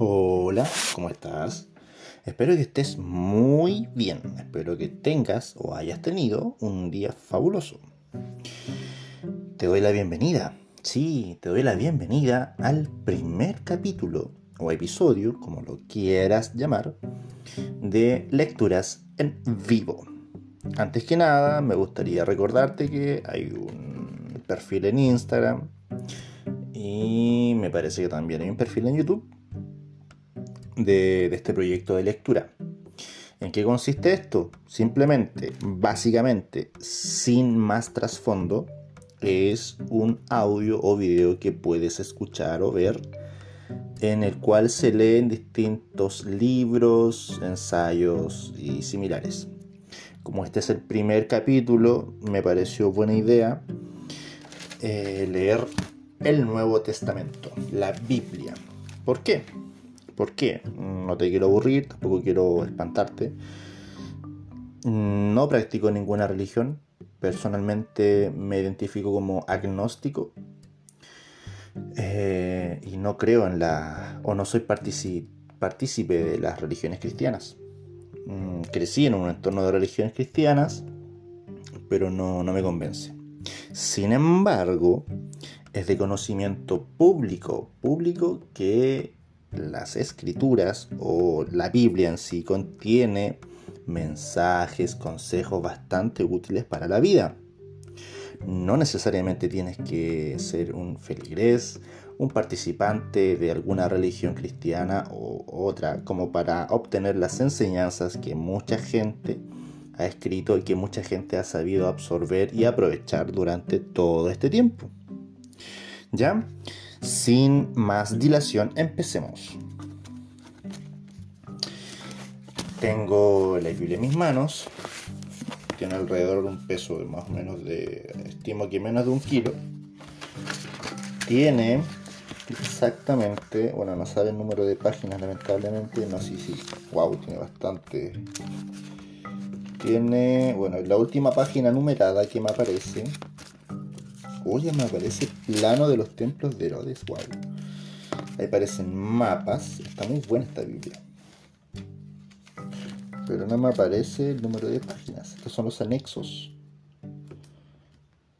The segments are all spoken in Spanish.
Hola, ¿cómo estás? Espero que estés muy bien. Espero que tengas o hayas tenido un día fabuloso. Te doy la bienvenida. Sí, te doy la bienvenida al primer capítulo o episodio, como lo quieras llamar, de lecturas en vivo. Antes que nada, me gustaría recordarte que hay un perfil en Instagram y me parece que también hay un perfil en YouTube de, este proyecto de lectura. ¿En qué consiste esto? Simplemente, básicamente, sin más trasfondo, es un audio o video que puedes escuchar o ver en el cual se leen distintos libros, ensayos y similares. Como este es el primer capítulo, me pareció buena idea eh, leer el Nuevo Testamento, la Biblia. ¿Por qué? ¿Por qué? No te quiero aburrir, tampoco quiero espantarte. No practico ninguna religión. Personalmente me identifico como agnóstico. Eh, y no creo en la... o no soy partícipe de las religiones cristianas. Mm, crecí en un entorno de religiones cristianas, pero no, no me convence. Sin embargo, es de conocimiento público, público que las escrituras o la Biblia en sí contiene mensajes, consejos bastante útiles para la vida. No necesariamente tienes que ser un feligrés, un participante de alguna religión cristiana o otra, como para obtener las enseñanzas que mucha gente ha escrito y que mucha gente ha sabido absorber y aprovechar durante todo este tiempo. ¿Ya? Sin más dilación, empecemos. Tengo la Biblia en mis manos. Tiene alrededor de un peso de más o menos de, estimo que menos de un kilo. Tiene exactamente, bueno, no sabe el número de páginas lamentablemente, no, sí, sí, wow, tiene bastante. Tiene, bueno, la última página numerada que me aparece Me aparece plano de los templos de Herodes. Wow. Ahí aparecen mapas. Está muy buena esta Biblia. Pero no me aparece el número de páginas. Estos son los anexos.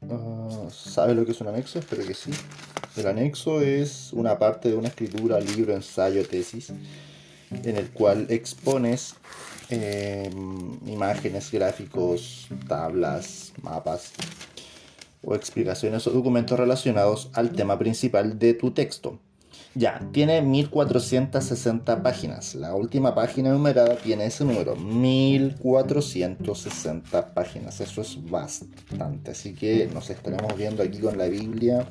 Uh, ¿Sabes lo que es un anexo? Espero que sí. El anexo es una parte de una escritura, libro, ensayo, tesis, en el cual expones eh, imágenes, gráficos, tablas, mapas, explicaciones o documentos relacionados al tema principal de tu texto. Ya, tiene 1460 páginas. La última página numerada tiene ese número, 1460 páginas. Eso es bastante. Así que nos estaremos viendo aquí con la Biblia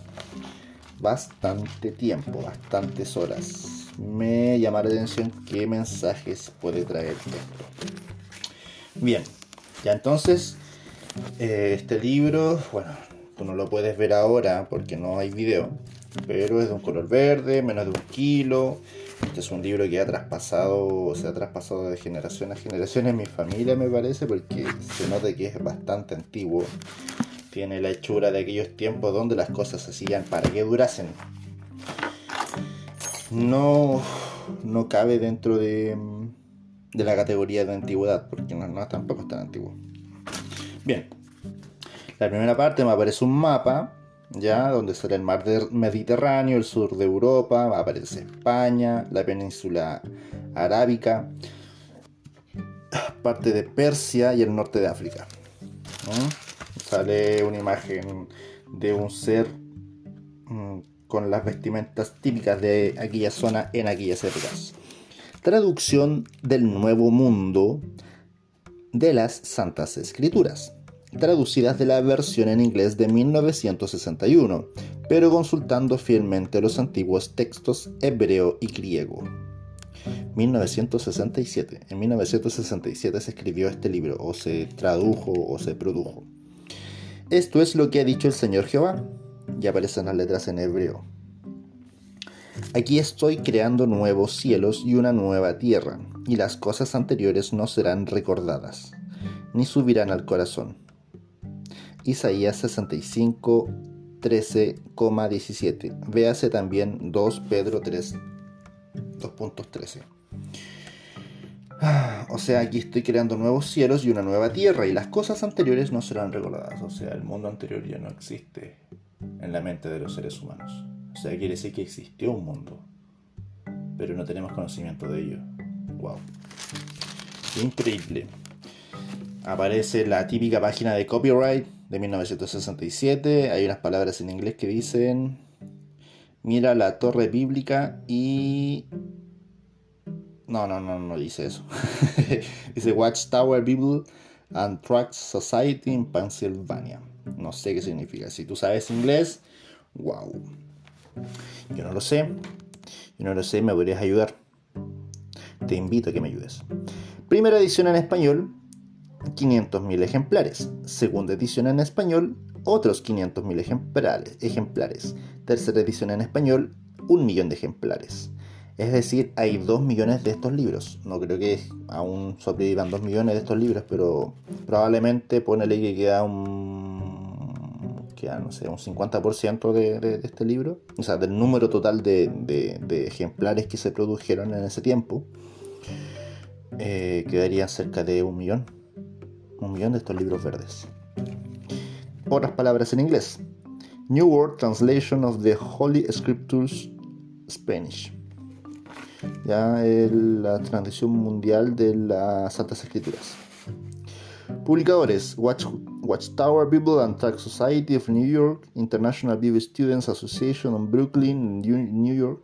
bastante tiempo, bastantes horas. Me llama la atención qué mensajes puede traer. Bien, ya entonces, eh, este libro, bueno, Tú no lo puedes ver ahora porque no hay video, pero es de un color verde, menos de un kilo. Este es un libro que ha traspasado, se ha traspasado de generación a generación en mi familia, me parece, porque se nota que es bastante antiguo. Tiene la hechura de aquellos tiempos donde las cosas se hacían para que durasen. No, no cabe dentro de, de la categoría de antigüedad, porque no, tampoco es tan antiguo. Bien, la primera parte me aparece un mapa, ya, donde sale el mar Mediterráneo, el sur de Europa, aparece España, la península arábica, parte de Persia y el norte de África. Sale una imagen de un ser mm, con las vestimentas típicas de aquella zona en aquellas épocas. Traducción del Nuevo Mundo de las Santas Escrituras traducidas de la versión en inglés de 1961, pero consultando fielmente los antiguos textos hebreo y griego. 1967. En 1967 se escribió este libro, o se tradujo o se produjo. Esto es lo que ha dicho el Señor Jehová. Ya aparecen las letras en hebreo. Aquí estoy creando nuevos cielos y una nueva tierra, y las cosas anteriores no serán recordadas, ni subirán al corazón Isaías 65, 13,17. Véase también 2 Pedro 3, 2.13. Ah, o sea, aquí estoy creando nuevos cielos y una nueva tierra y las cosas anteriores no serán recordadas. O sea, el mundo anterior ya no existe en la mente de los seres humanos. O sea, quiere decir que existió un mundo, pero no tenemos conocimiento de ello. Wow. Increíble. Aparece la típica página de copyright de 1967. Hay unas palabras en inglés que dicen, mira la torre bíblica y no, no, no, no dice eso. dice Watchtower Bible and Tract Society in Pennsylvania. No sé qué significa. Si tú sabes inglés, wow. Yo no lo sé. Yo no lo sé, me podrías ayudar. Te invito a que me ayudes. Primera edición en español, 500.000 ejemplares. Segunda edición en español, otros 500.000 ejemplares, ejemplares. Tercera edición en español, un millón de ejemplares. Es decir, hay 2 millones de estos libros. No creo que aún sobrevivan 2 millones de estos libros, pero probablemente ponele que queda un. queda, no sé, un 50% de, este libro. O sea, del número total de, de ejemplares que se produjeron en ese tiempo. Eh, quedaría cerca de un millón. Un millón de estos libros verdes. Otras palabras en inglés. New World Translation of the Holy Scriptures Spanish ya la transición mundial de las Santas Escrituras. Publicadores: Watch, Watchtower Bible and Tract Society of New York, International Bible Students Association of Brooklyn, New York,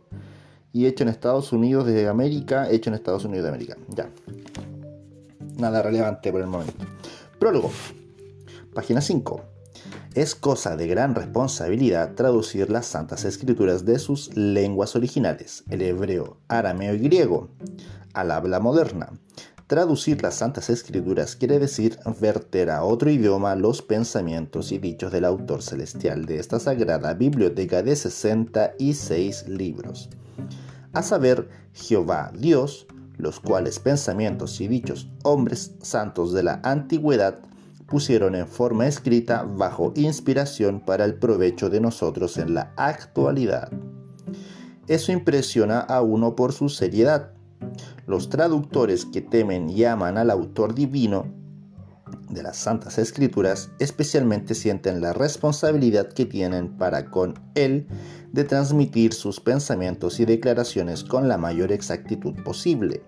y hecho en Estados Unidos de América, hecho en Estados Unidos de América. Ya. Nada relevante por el momento. Prólogo. Página 5. Es cosa de gran responsabilidad traducir las Santas Escrituras de sus lenguas originales, el hebreo, arameo y griego, al habla moderna. Traducir las Santas Escrituras quiere decir verter a otro idioma los pensamientos y dichos del autor celestial de esta sagrada biblioteca de 66 libros. A saber, Jehová Dios, los cuales pensamientos y dichos hombres santos de la antigüedad pusieron en forma escrita bajo inspiración para el provecho de nosotros en la actualidad. Eso impresiona a uno por su seriedad. Los traductores que temen y aman al autor divino de las Santas Escrituras especialmente sienten la responsabilidad que tienen para con él de transmitir sus pensamientos y declaraciones con la mayor exactitud posible.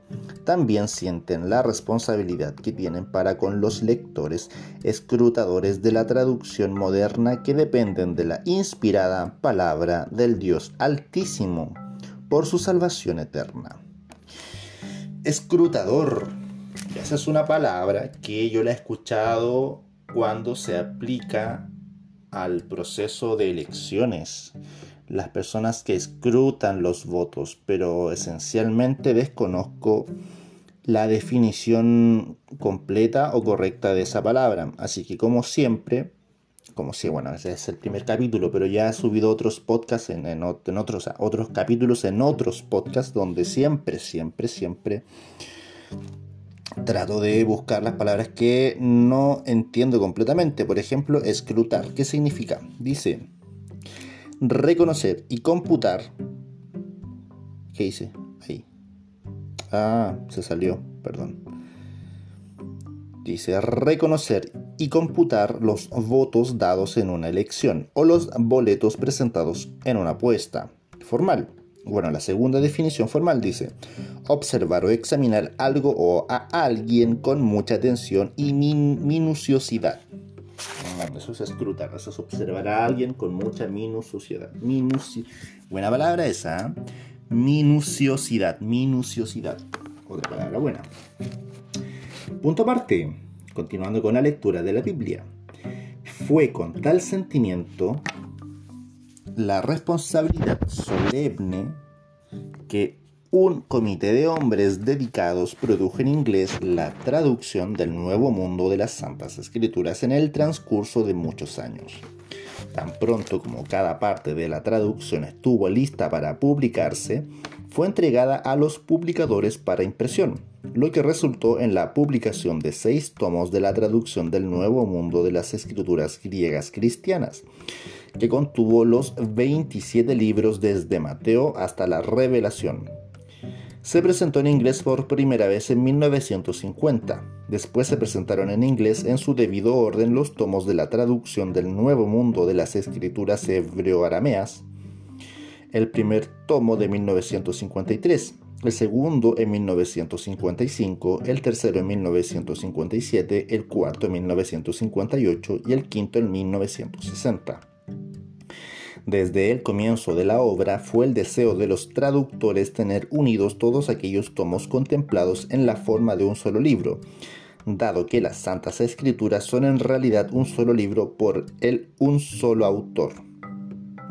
También sienten la responsabilidad que tienen para con los lectores escrutadores de la traducción moderna que dependen de la inspirada palabra del Dios Altísimo por su salvación eterna. Escrutador. Esa es una palabra que yo la he escuchado cuando se aplica al proceso de elecciones las personas que escrutan los votos, pero esencialmente desconozco la definición completa o correcta de esa palabra. Así que como siempre, como si, bueno, ese es el primer capítulo, pero ya he subido otros podcasts en, otros, otros capítulos en otros podcasts donde siempre, siempre, siempre trato de buscar las palabras que no entiendo completamente. Por ejemplo, escrutar. ¿Qué significa? Dice, reconocer y computar. ¿Qué hice? Ahí. Ah, se salió, perdón. Dice reconocer y computar los votos dados en una elección o los boletos presentados en una apuesta formal. Bueno, la segunda definición formal dice observar o examinar algo o a alguien con mucha atención y minuciosidad eso es escrutar, eso es observar a alguien con mucha minuciosidad. Buena palabra esa, ¿eh? minuciosidad, minuciosidad. Otra palabra buena. Punto aparte, continuando con la lectura de la Biblia. Fue con tal sentimiento la responsabilidad solemne que un comité de hombres dedicados produjo en inglés la traducción del Nuevo Mundo de las Santas Escrituras en el transcurso de muchos años. Tan pronto como cada parte de la traducción estuvo lista para publicarse, fue entregada a los publicadores para impresión, lo que resultó en la publicación de seis tomos de la traducción del Nuevo Mundo de las Escrituras griegas cristianas, que contuvo los 27 libros desde Mateo hasta la Revelación, Se presentó en inglés por primera vez en 1950. Después se presentaron en inglés en su debido orden los tomos de la traducción del Nuevo Mundo de las Escrituras Hebreo-Arameas, el primer tomo de 1953, el segundo en 1955, el tercero en 1957, el cuarto en 1958 y el quinto en 1960. Desde el comienzo de la obra fue el deseo de los traductores tener unidos todos aquellos tomos contemplados en la forma de un solo libro, dado que las Santas Escrituras son en realidad un solo libro por el un solo autor.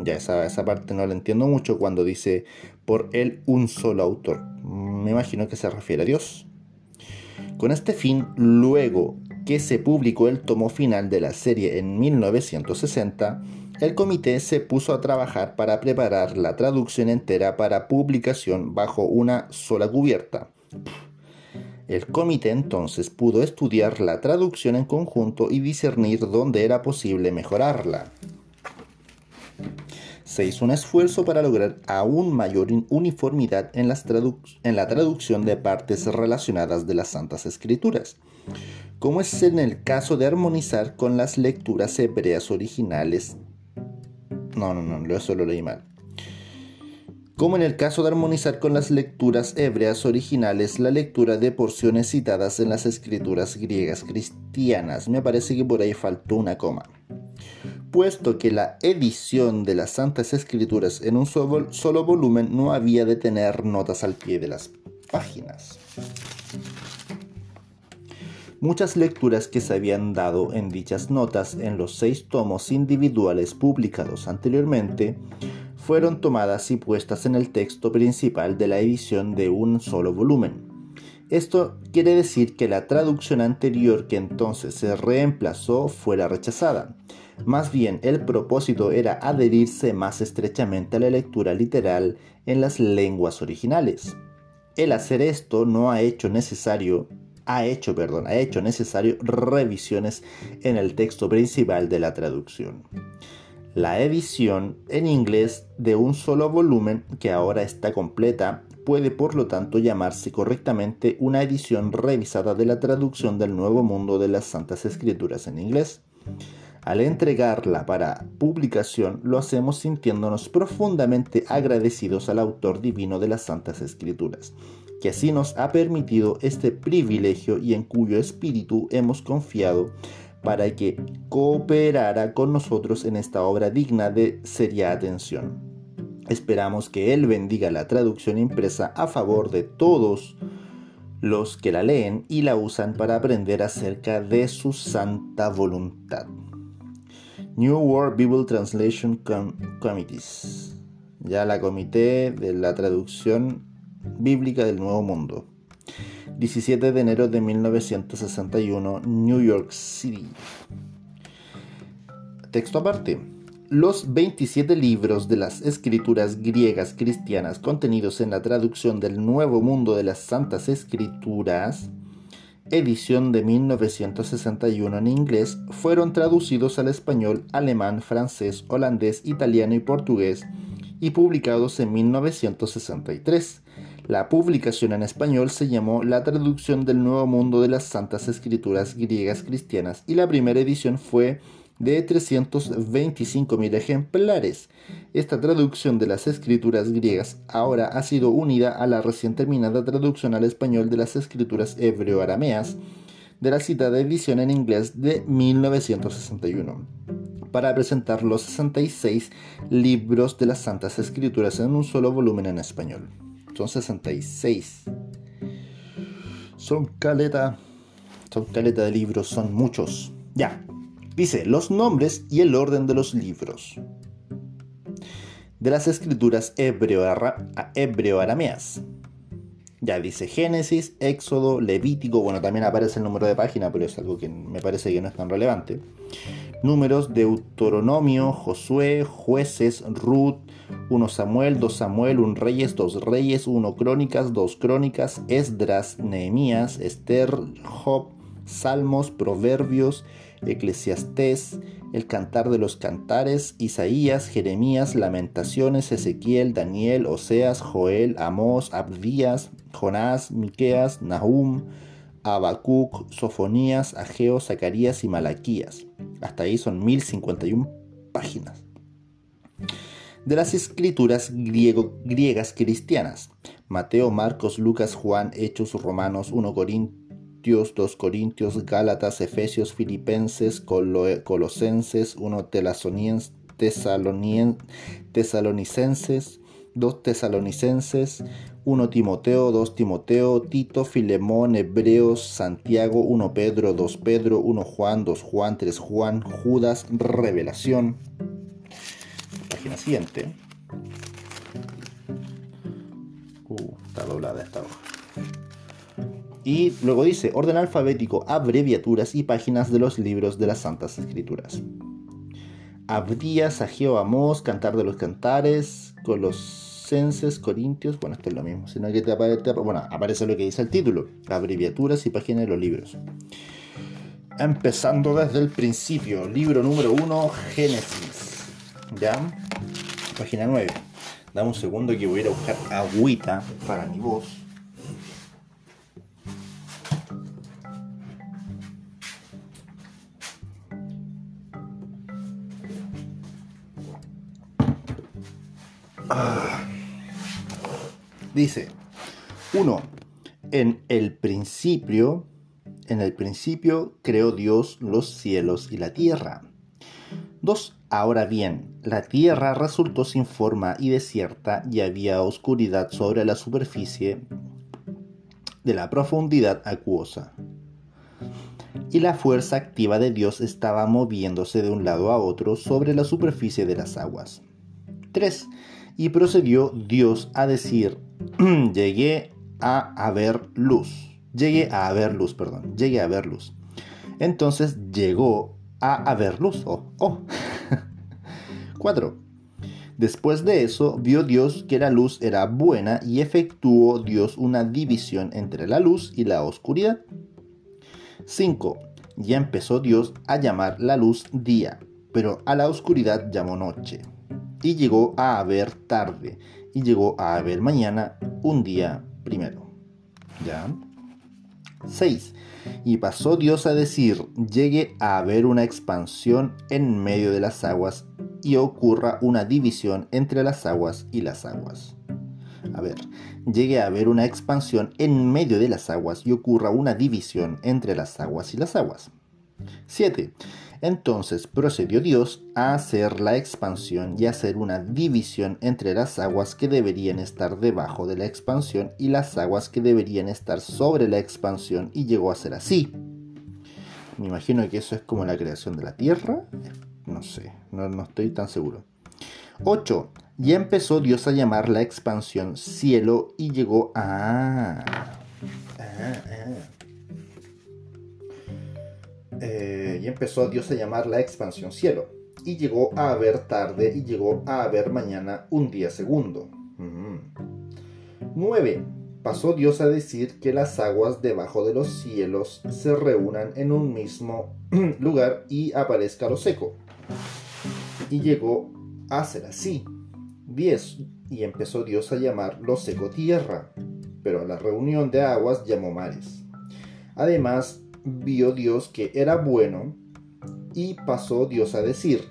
Ya esa, esa parte no la entiendo mucho cuando dice por el un solo autor. Me imagino que se refiere a Dios. Con este fin, luego que se publicó el tomo final de la serie en 1960, el comité se puso a trabajar para preparar la traducción entera para publicación bajo una sola cubierta. El comité entonces pudo estudiar la traducción en conjunto y discernir dónde era posible mejorarla. Se hizo un esfuerzo para lograr aún mayor uniformidad en, en la traducción de partes relacionadas de las Santas Escrituras, como es en el caso de armonizar con las lecturas hebreas originales no, no, no, eso lo leí mal. Como en el caso de armonizar con las lecturas hebreas originales la lectura de porciones citadas en las escrituras griegas cristianas. Me parece que por ahí faltó una coma. Puesto que la edición de las Santas Escrituras en un solo, volumen no había de tener notas al pie de las páginas. Muchas lecturas que se habían dado en dichas notas en los seis tomos individuales publicados anteriormente fueron tomadas y puestas en el texto principal de la edición de un solo volumen. Esto quiere decir que la traducción anterior que entonces se reemplazó fuera rechazada. Más bien, el propósito era adherirse más estrechamente a la lectura literal en las lenguas originales. El hacer esto no ha hecho necesario ha hecho, perdón, ha hecho necesario revisiones en el texto principal de la traducción. La edición en inglés de un solo volumen, que ahora está completa, puede por lo tanto llamarse correctamente una edición revisada de la traducción del Nuevo Mundo de las Santas Escrituras en inglés. Al entregarla para publicación, lo hacemos sintiéndonos profundamente agradecidos al autor divino de las Santas Escrituras, que así nos ha permitido este privilegio y en cuyo espíritu hemos confiado para que cooperara con nosotros en esta obra digna de seria atención. Esperamos que Él bendiga la traducción impresa a favor de todos los que la leen y la usan para aprender acerca de su santa voluntad. New World Bible Translation Committees. Ya la comité de la traducción bíblica del Nuevo Mundo. 17 de enero de 1961, New York City. Texto aparte. Los 27 libros de las escrituras griegas cristianas contenidos en la traducción del Nuevo Mundo de las Santas Escrituras, edición de 1961 en inglés, fueron traducidos al español, alemán, francés, holandés, italiano y portugués y publicados en 1963 la publicación en español se llamó La traducción del Nuevo Mundo de las Santas Escrituras Griegas Cristianas y la primera edición fue de 325.000 ejemplares. Esta traducción de las escrituras griegas ahora ha sido unida a la recién terminada traducción al español de las escrituras hebreo-arameas de la citada edición en inglés de 1961 para presentar los 66 libros de las Santas Escrituras en un solo volumen en español. Son 66. Son caleta. Son caleta de libros, son muchos. Ya. Dice los nombres y el orden de los libros. De las escrituras hebreo-arameas. Ya dice Génesis, Éxodo, Levítico, bueno, también aparece el número de página, pero es algo que me parece que no es tan relevante. Números, Deuteronomio, Josué, Jueces, Ruth, 1 Samuel, 2 Samuel, 1 Reyes, 2 Reyes, 1 Crónicas, 2 Crónicas, Esdras, Nehemías, Esther, Job, Salmos, Proverbios, Eclesiastés, el Cantar de los Cantares, Isaías, Jeremías, Lamentaciones, Ezequiel, Daniel, Oseas, Joel, Amós, Abdías, Jonás, Miqueas, Nahum, Habacuc, Sofonías, Ageo, Zacarías y Malaquías. Hasta ahí son 1051 páginas. De las escrituras griegas cristianas. Mateo, Marcos, Lucas, Juan, Hechos, Romanos, 1 Corintios, 2 Corintios, Gálatas, Efesios, Filipenses, Colosenses, 1 Tesalonicenses, 2 Tesalonicenses, 1 Timoteo, 2 Timoteo, Tito, Filemón, Hebreos, Santiago, 1 Pedro, 2 Pedro, 1 Juan, 2 Juan, 3 Juan, Judas, Revelación. Página siguiente. Uh, está doblada esta hoja. Y luego dice, orden alfabético, abreviaturas y páginas de los libros de las Santas Escrituras. Abdías, Ageo, Amós, Cantar de los Cantares, los Censes, Corintios, bueno, esto es lo mismo, sino que te aparece, bueno, aparece lo que dice el título, abreviaturas y páginas de los libros. Empezando desde el principio, libro número 1, Génesis. ¿Ya? Página 9. Dame un segundo que voy a ir a buscar agüita para mi voz. Ah. Dice, 1. En el principio, en el principio creó Dios los cielos y la tierra. 2. Ahora bien, la tierra resultó sin forma y desierta y había oscuridad sobre la superficie de la profundidad acuosa. Y la fuerza activa de Dios estaba moviéndose de un lado a otro sobre la superficie de las aguas. 3. Y procedió Dios a decir, llegué a haber luz. Llegué a haber luz, perdón. Llegué a ver luz. Entonces llegó a haber luz. Oh. 4. Después de eso, vio Dios que la luz era buena y efectuó Dios una división entre la luz y la oscuridad. 5. Ya empezó Dios a llamar la luz día, pero a la oscuridad llamó noche. Y llegó a haber tarde, y llegó a haber mañana un día primero. ¿Ya? 6. Y pasó Dios a decir, llegue a haber una expansión en medio de las aguas y ocurra una división entre las aguas y las aguas. A ver, llegue a haber una expansión en medio de las aguas y ocurra una división entre las aguas y las aguas. 7. Entonces procedió Dios a hacer la expansión y hacer una división entre las aguas que deberían estar debajo de la expansión y las aguas que deberían estar sobre la expansión y llegó a ser así. Me imagino que eso es como la creación de la tierra. No sé, no, estoy tan seguro. 8. Y empezó Dios a llamar la expansión cielo y llegó a... Eh, y empezó Dios a llamar la expansión cielo. Y llegó a haber tarde y llegó a haber mañana un día segundo. 9. Pasó Dios a decir que las aguas debajo de los cielos se reúnan en un mismo lugar y aparezca lo seco. Y llegó a ser así. 10. Y empezó Dios a llamar lo seco tierra, pero a la reunión de aguas llamó mares. Además, vio Dios que era bueno y pasó Dios a decir,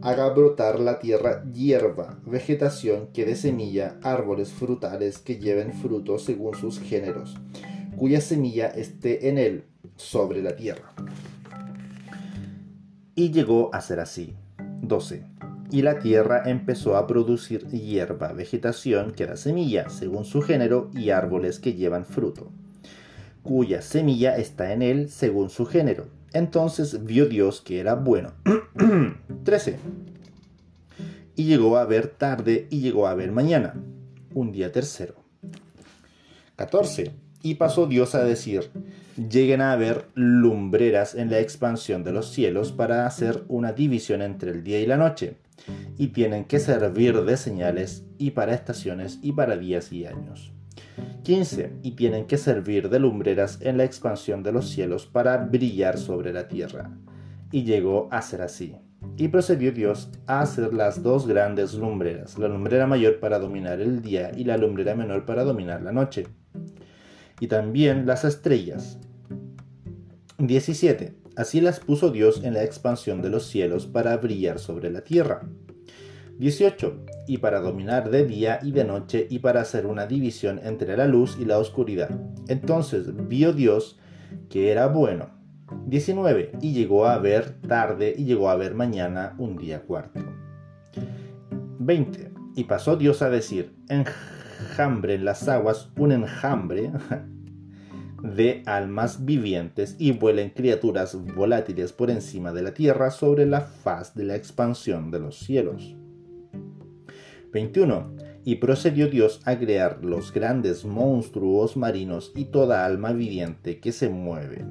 haga brotar la tierra hierba, vegetación que dé semilla, árboles frutales que lleven fruto según sus géneros, cuya semilla esté en él, sobre la tierra. Y llegó a ser así. 12. Y la tierra empezó a producir hierba, vegetación que da semilla, según su género, y árboles que llevan fruto cuya semilla está en él según su género. Entonces vio Dios que era bueno. 13. Y llegó a ver tarde y llegó a ver mañana, un día tercero. 14. Y pasó Dios a decir, lleguen a haber lumbreras en la expansión de los cielos para hacer una división entre el día y la noche, y tienen que servir de señales y para estaciones y para días y años. 15. Y tienen que servir de lumbreras en la expansión de los cielos para brillar sobre la tierra. Y llegó a ser así. Y procedió Dios a hacer las dos grandes lumbreras, la lumbrera mayor para dominar el día y la lumbrera menor para dominar la noche. y también las estrellas. 17. Así las puso Dios en la expansión de los cielos para brillar sobre la tierra. 18. Y para dominar de día y de noche y para hacer una división entre la luz y la oscuridad. Entonces vio Dios que era bueno. 19. Y llegó a ver tarde y llegó a ver mañana un día cuarto. 20. Y pasó Dios a decir, enjambre en las aguas, un enjambre de almas vivientes y vuelen criaturas volátiles por encima de la tierra sobre la faz de la expansión de los cielos. 21. Y procedió Dios a crear los grandes monstruos marinos y toda alma viviente que se mueve,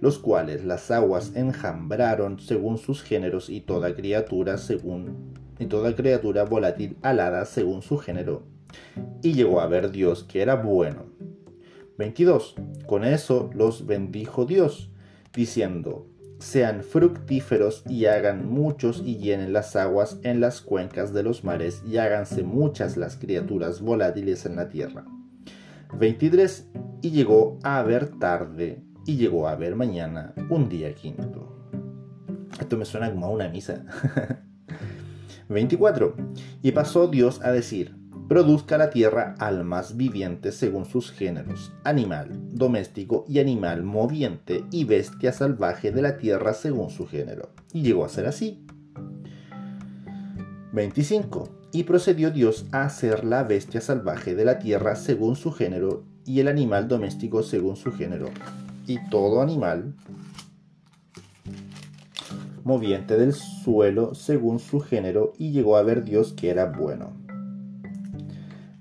los cuales las aguas enjambraron según sus géneros y toda criatura según y toda criatura volátil alada según su género. Y llegó a ver Dios que era bueno. 22. Con eso los bendijo Dios, diciendo, sean fructíferos y hagan muchos y llenen las aguas en las cuencas de los mares y háganse muchas las criaturas volátiles en la tierra. 23. Y llegó a haber tarde y llegó a haber mañana un día quinto. Esto me suena como a una misa. 24. Y pasó Dios a decir, produzca la tierra almas vivientes según sus géneros, animal, doméstico y animal moviente y bestia salvaje de la tierra según su género. Y llegó a ser así. 25. Y procedió Dios a hacer la bestia salvaje de la tierra según su género y el animal doméstico según su género. Y todo animal moviente del suelo según su género y llegó a ver Dios que era bueno.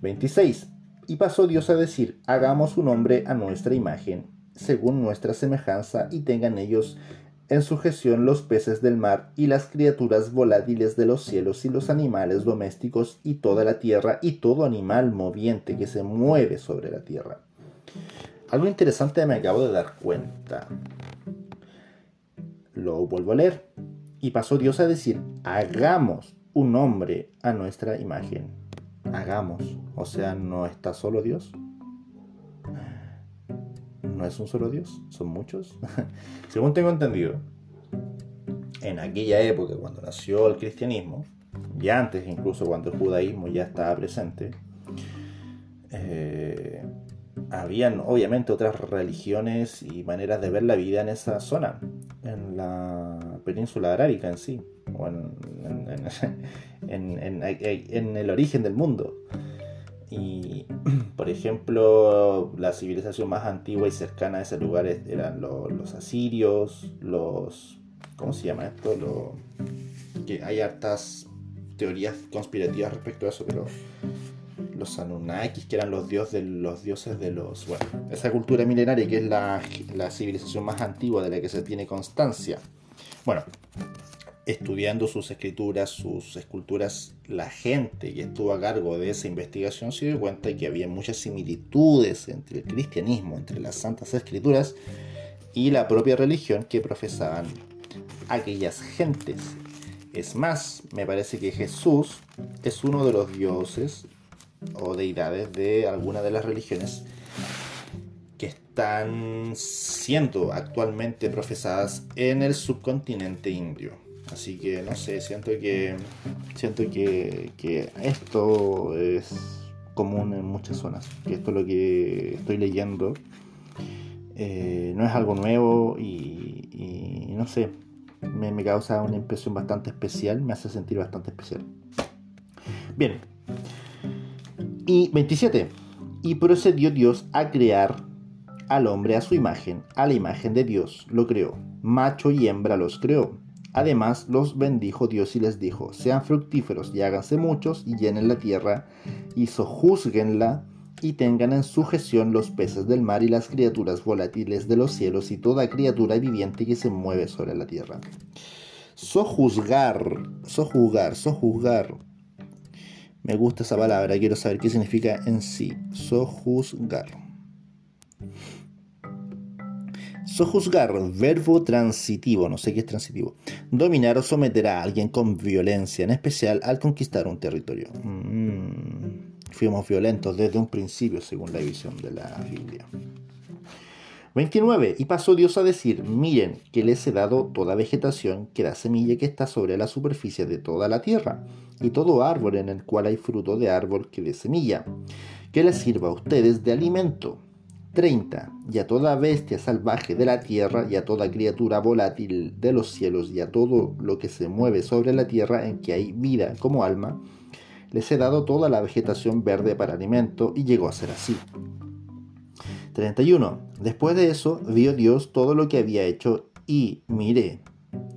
26. Y pasó Dios a decir, hagamos un hombre a nuestra imagen, según nuestra semejanza, y tengan ellos en sujeción los peces del mar y las criaturas volátiles de los cielos y los animales domésticos y toda la tierra y todo animal moviente que se mueve sobre la tierra. Algo interesante me acabo de dar cuenta. Lo vuelvo a leer. Y pasó Dios a decir, hagamos un hombre a nuestra imagen hagamos. O sea, no está solo Dios. No es un solo Dios, son muchos. Según tengo entendido, en aquella época cuando nació el cristianismo, y antes incluso cuando el judaísmo ya estaba presente, eh, habían obviamente otras religiones y maneras de ver la vida en esa zona, en la península arábica en sí, o en, en, el origen del mundo. Y, por ejemplo, la civilización más antigua y cercana a ese lugar eran los, asirios, los... ¿Cómo se llama esto? hay hartas teorías conspirativas respecto a eso, pero los Anunnakis, que eran los, dioses de, los dioses de los... Bueno, esa cultura milenaria que es la, la civilización más antigua de la que se tiene constancia. Bueno, estudiando sus escrituras, sus esculturas, la gente que estuvo a cargo de esa investigación se dio cuenta que había muchas similitudes entre el cristianismo, entre las santas escrituras y la propia religión que profesaban aquellas gentes. Es más, me parece que Jesús es uno de los dioses o deidades de alguna de las religiones que están siendo actualmente profesadas en el subcontinente indio. Así que no sé, siento que siento que, esto es común en muchas zonas. Que esto es lo que estoy leyendo. Eh, no es algo nuevo y, no sé, me, me, causa una impresión bastante especial, me hace sentir bastante especial. Bien. Y 27. Y procedió Dios a crear al hombre a su imagen, a la imagen de Dios lo creó. Macho y hembra los creó Además los bendijo Dios y les dijo, sean fructíferos y háganse muchos y llenen la tierra y sojuzguenla y tengan en sujeción los peces del mar y las criaturas volátiles de los cielos y toda criatura viviente que se mueve sobre la tierra. Sojuzgar, sojuzgar, sojuzgar. Me gusta esa palabra, quiero saber qué significa en sí. Sojuzgar. Sojuzgar, verbo transitivo, no sé qué es transitivo. Dominar o someter a alguien con violencia, en especial al conquistar un territorio. Mm, fuimos violentos desde un principio, según la visión de la Biblia. 29. Y pasó Dios a decir, miren que les he dado toda vegetación que da semilla que está sobre la superficie de toda la tierra, y todo árbol en el cual hay fruto de árbol que dé semilla, que les sirva a ustedes de alimento. 30. Y a toda bestia salvaje de la tierra, y a toda criatura volátil de los cielos, y a todo lo que se mueve sobre la tierra en que hay vida como alma, les he dado toda la vegetación verde para alimento, y llegó a ser así. 31. Después de eso vio Dios todo lo que había hecho y mire,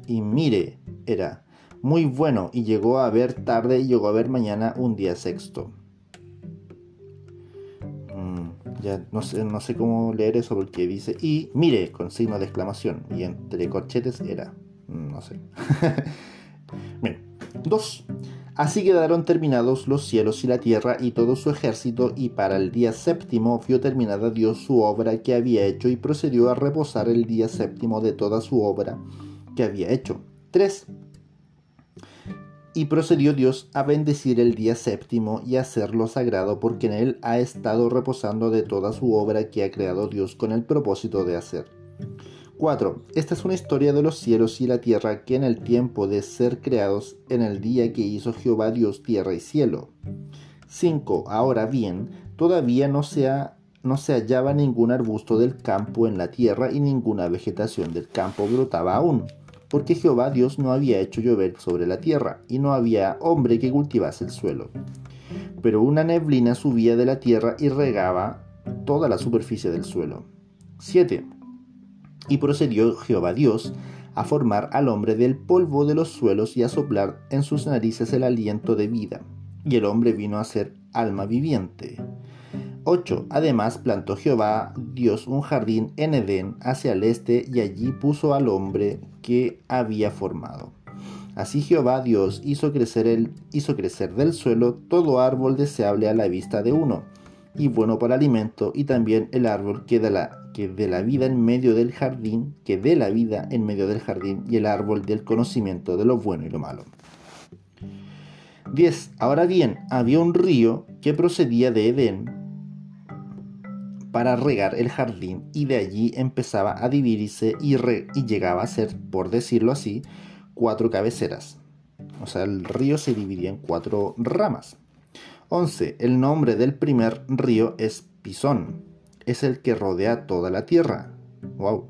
y mire, era muy bueno y llegó a ver tarde y llegó a ver mañana un día sexto. Mm, ya no sé, no sé cómo leer eso porque dice y mire con signo de exclamación y entre corchetes era. Mm, no sé. Bien. 2. Así quedaron terminados los cielos y la tierra y todo su ejército, y para el día séptimo vio terminada Dios su obra que había hecho y procedió a reposar el día séptimo de toda su obra que había hecho. 3. Y procedió Dios a bendecir el día séptimo y a hacerlo sagrado, porque en él ha estado reposando de toda su obra que ha creado Dios con el propósito de hacer. 4. Esta es una historia de los cielos y la tierra que en el tiempo de ser creados, en el día que hizo Jehová Dios tierra y cielo. 5. Ahora bien, todavía no se, hallaba ningún arbusto del campo en la tierra y ninguna vegetación del campo brotaba aún, porque Jehová Dios no había hecho llover sobre la tierra, y no había hombre que cultivase el suelo. Pero una neblina subía de la tierra y regaba toda la superficie del suelo. 7. Y procedió Jehová Dios a formar al hombre del polvo de los suelos y a soplar en sus narices el aliento de vida. Y el hombre vino a ser alma viviente. 8. Además plantó Jehová Dios un jardín en Edén hacia el este y allí puso al hombre que había formado. Así Jehová Dios hizo crecer, el, hizo crecer del suelo todo árbol deseable a la vista de uno, y bueno para alimento, y también el árbol que da la que de la vida en medio del jardín, que de la vida en medio del jardín y el árbol del conocimiento de lo bueno y lo malo. 10. Ahora bien, había un río que procedía de Edén para regar el jardín y de allí empezaba a dividirse y, y llegaba a ser, por decirlo así, cuatro cabeceras. O sea, el río se dividía en cuatro ramas. 11. El nombre del primer río es Pisón es el que rodea toda la tierra. Wow.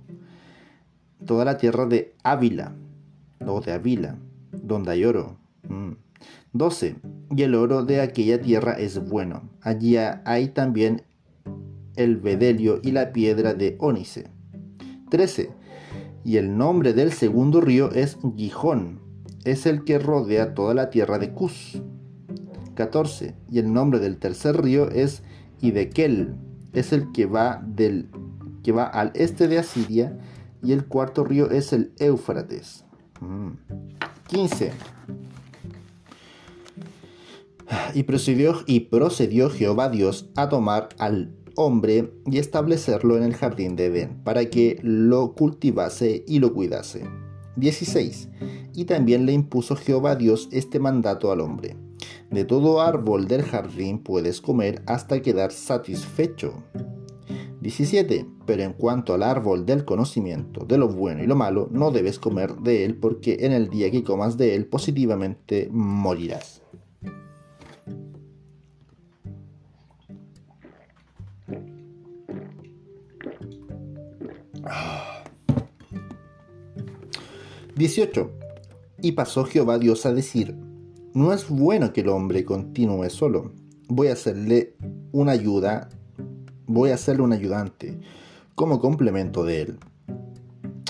Toda la tierra de Ávila, o de Ávila, donde hay oro. 12. Mm. Y el oro de aquella tierra es bueno. Allí hay también el bedelio y la piedra de ónice. 13. Y el nombre del segundo río es Gijón. Es el que rodea toda la tierra de Cus. 14. Y el nombre del tercer río es Idekel es el que va, del, que va al este de Asiria y el cuarto río es el Éufrates. 15. Mm. Y procedió, y procedió Jehová Dios a tomar al hombre y establecerlo en el jardín de Edén, para que lo cultivase y lo cuidase. 16. Y también le impuso Jehová Dios este mandato al hombre. De todo árbol del jardín puedes comer hasta quedar satisfecho. 17. Pero en cuanto al árbol del conocimiento de lo bueno y lo malo, no debes comer de él porque en el día que comas de él positivamente morirás. Ah. 18. Y pasó Jehová Dios a decir, no es bueno que el hombre continúe solo. Voy a hacerle una ayuda, voy a hacerle un ayudante como complemento de él.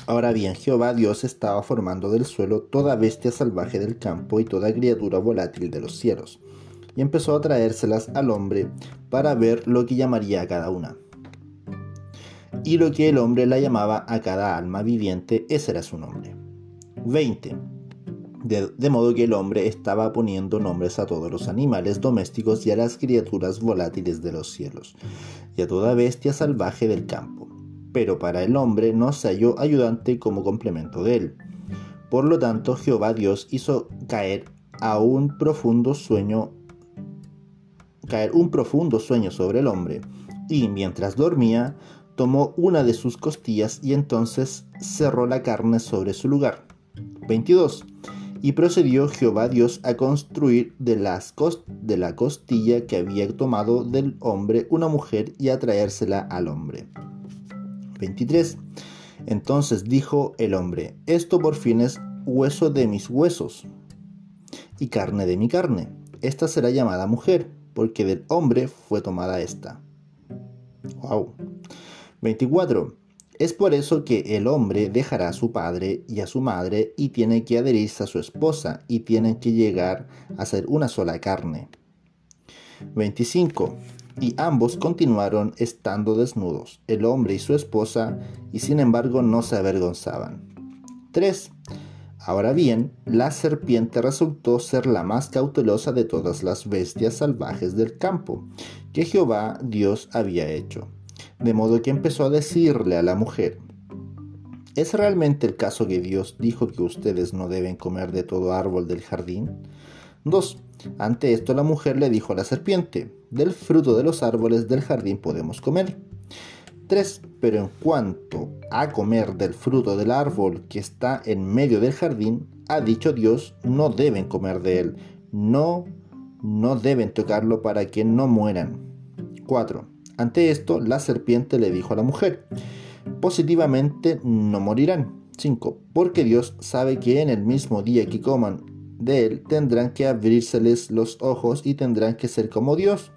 Ahora bien, Jehová Dios estaba formando del suelo toda bestia salvaje del campo y toda criatura volátil de los cielos, y empezó a traérselas al hombre para ver lo que llamaría a cada una. Y lo que el hombre la llamaba a cada alma viviente, ese era su nombre. 20 de, modo que el hombre estaba poniendo nombres a todos los animales domésticos y a las criaturas volátiles de los cielos, y a toda bestia salvaje del campo. Pero para el hombre no se halló ayudante como complemento de él. Por lo tanto, Jehová Dios hizo caer a un profundo sueño caer un profundo sueño sobre el hombre, y mientras dormía, tomó una de sus costillas y entonces cerró la carne sobre su lugar. 22. Y procedió Jehová Dios a construir de, las de la costilla que había tomado del hombre una mujer y a traérsela al hombre. 23. Entonces dijo el hombre, esto por fin es hueso de mis huesos y carne de mi carne. Esta será llamada mujer, porque del hombre fue tomada esta. Wow. 24. Es por eso que el hombre dejará a su padre y a su madre y tiene que adherirse a su esposa y tienen que llegar a ser una sola carne. 25. Y ambos continuaron estando desnudos, el hombre y su esposa, y sin embargo no se avergonzaban. 3. Ahora bien, la serpiente resultó ser la más cautelosa de todas las bestias salvajes del campo que Jehová Dios había hecho de modo que empezó a decirle a la mujer, ¿es realmente el caso que Dios dijo que ustedes no deben comer de todo árbol del jardín? 2. Ante esto la mujer le dijo a la serpiente, del fruto de los árboles del jardín podemos comer. 3. Pero en cuanto a comer del fruto del árbol que está en medio del jardín, ha dicho Dios, no deben comer de él, no, no deben tocarlo para que no mueran. 4. Ante esto, la serpiente le dijo a la mujer, positivamente no morirán. 5. Porque Dios sabe que en el mismo día que coman de él tendrán que abrírseles los ojos y tendrán que ser como Dios,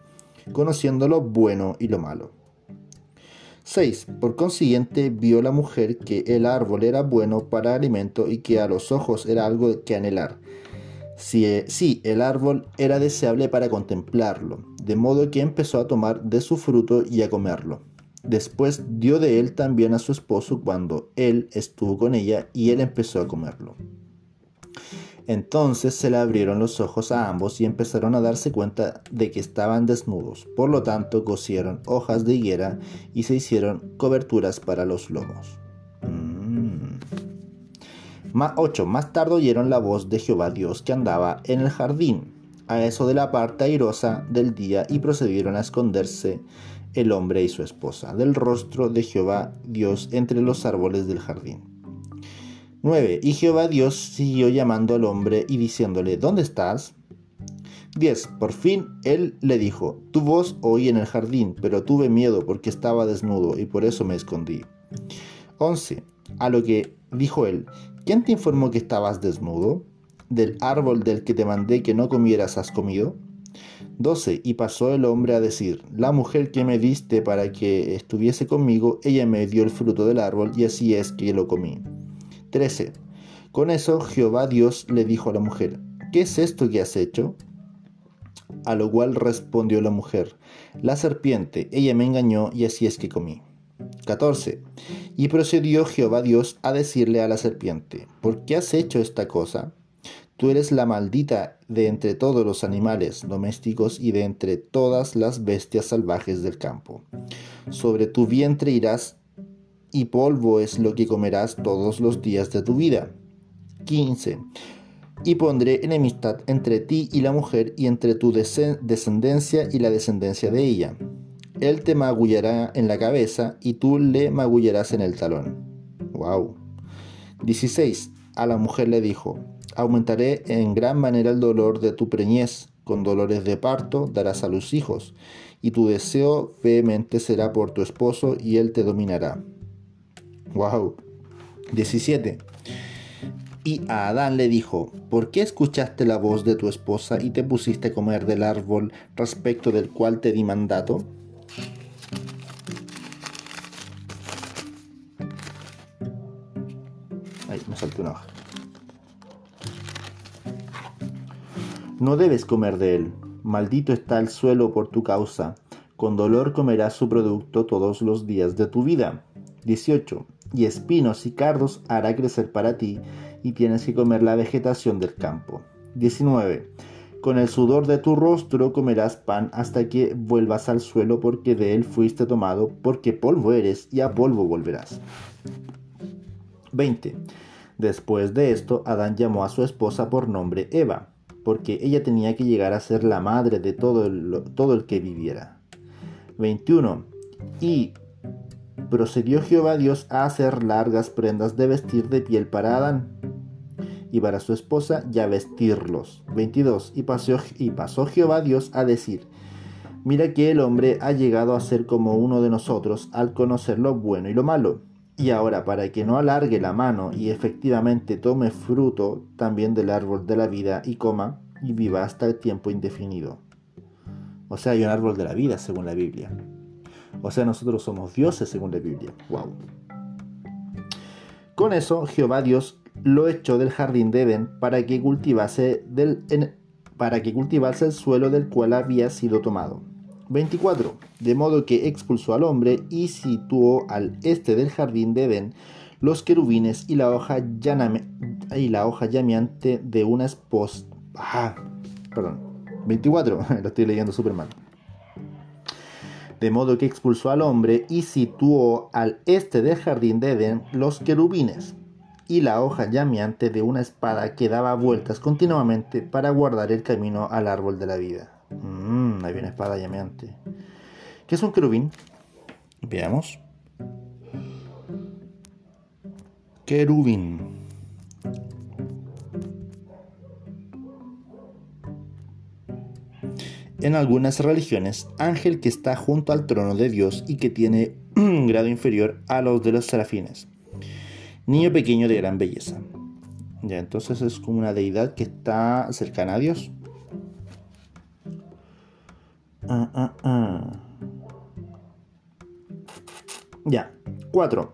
conociendo lo bueno y lo malo. 6. Por consiguiente vio la mujer que el árbol era bueno para alimento y que a los ojos era algo que anhelar. Si, si el árbol era deseable para contemplarlo de modo que empezó a tomar de su fruto y a comerlo. Después dio de él también a su esposo cuando él estuvo con ella y él empezó a comerlo. Entonces se le abrieron los ojos a ambos y empezaron a darse cuenta de que estaban desnudos. Por lo tanto, cosieron hojas de higuera y se hicieron coberturas para los lomos. 8. Mm. Más tarde oyeron la voz de Jehová Dios que andaba en el jardín a eso de la parte airosa del día y procedieron a esconderse el hombre y su esposa del rostro de Jehová Dios entre los árboles del jardín. 9. Y Jehová Dios siguió llamando al hombre y diciéndole, ¿dónde estás? 10. Por fin él le dijo, tu voz oí en el jardín, pero tuve miedo porque estaba desnudo y por eso me escondí. 11. A lo que dijo él, ¿quién te informó que estabas desnudo? del árbol del que te mandé que no comieras has comido? 12. Y pasó el hombre a decir, la mujer que me diste para que estuviese conmigo, ella me dio el fruto del árbol y así es que lo comí. 13. Con eso Jehová Dios le dijo a la mujer, ¿qué es esto que has hecho? A lo cual respondió la mujer, la serpiente, ella me engañó y así es que comí. 14. Y procedió Jehová Dios a decirle a la serpiente, ¿por qué has hecho esta cosa? Tú eres la maldita de entre todos los animales domésticos y de entre todas las bestias salvajes del campo. Sobre tu vientre irás y polvo es lo que comerás todos los días de tu vida. 15. Y pondré enemistad entre ti y la mujer y entre tu descendencia y la descendencia de ella. Él te magullará en la cabeza y tú le magullarás en el talón. Wow. 16. A la mujer le dijo, aumentaré en gran manera el dolor de tu preñez, con dolores de parto darás a los hijos, y tu deseo vehemente será por tu esposo, y él te dominará. Wow. 17. Y a Adán le dijo, ¿por qué escuchaste la voz de tu esposa y te pusiste a comer del árbol respecto del cual te di mandato? Ahí me saltó una hoja. No debes comer de él. Maldito está el suelo por tu causa. Con dolor comerás su producto todos los días de tu vida. 18. Y espinos y cardos hará crecer para ti, y tienes que comer la vegetación del campo. 19. Con el sudor de tu rostro comerás pan hasta que vuelvas al suelo, porque de él fuiste tomado, porque polvo eres, y a polvo volverás. 20. Después de esto, Adán llamó a su esposa por nombre Eva porque ella tenía que llegar a ser la madre de todo el, todo el que viviera. 21. Y procedió Jehová Dios a hacer largas prendas de vestir de piel para Adán y para su esposa ya vestirlos. 22. Y pasó, y pasó Jehová Dios a decir, mira que el hombre ha llegado a ser como uno de nosotros al conocer lo bueno y lo malo. Y ahora, para que no alargue la mano y efectivamente tome fruto también del árbol de la vida y coma y viva hasta el tiempo indefinido. O sea, hay un árbol de la vida según la Biblia. O sea, nosotros somos dioses según la Biblia. Wow. Con eso, Jehová Dios lo echó del jardín de Edén para que cultivase, del, para que cultivase el suelo del cual había sido tomado. 24. De modo que expulsó al hombre y situó al este del jardín de Edén los querubines y la hoja, y la hoja llameante de una esposa. Ah, perdón. 24. Lo estoy leyendo súper mal. De modo que expulsó al hombre y situó al este del jardín de Edén los querubines y la hoja llameante de una espada que daba vueltas continuamente para guardar el camino al árbol de la vida. Mmm, hay una espada llameante. ¿Qué es un querubín? Veamos. Querubín. En algunas religiones, ángel que está junto al trono de Dios y que tiene un grado inferior a los de los serafines. Niño pequeño de gran belleza. Ya, entonces es como una deidad que está cercana a Dios. Ah, ah, ah. Ya. 4.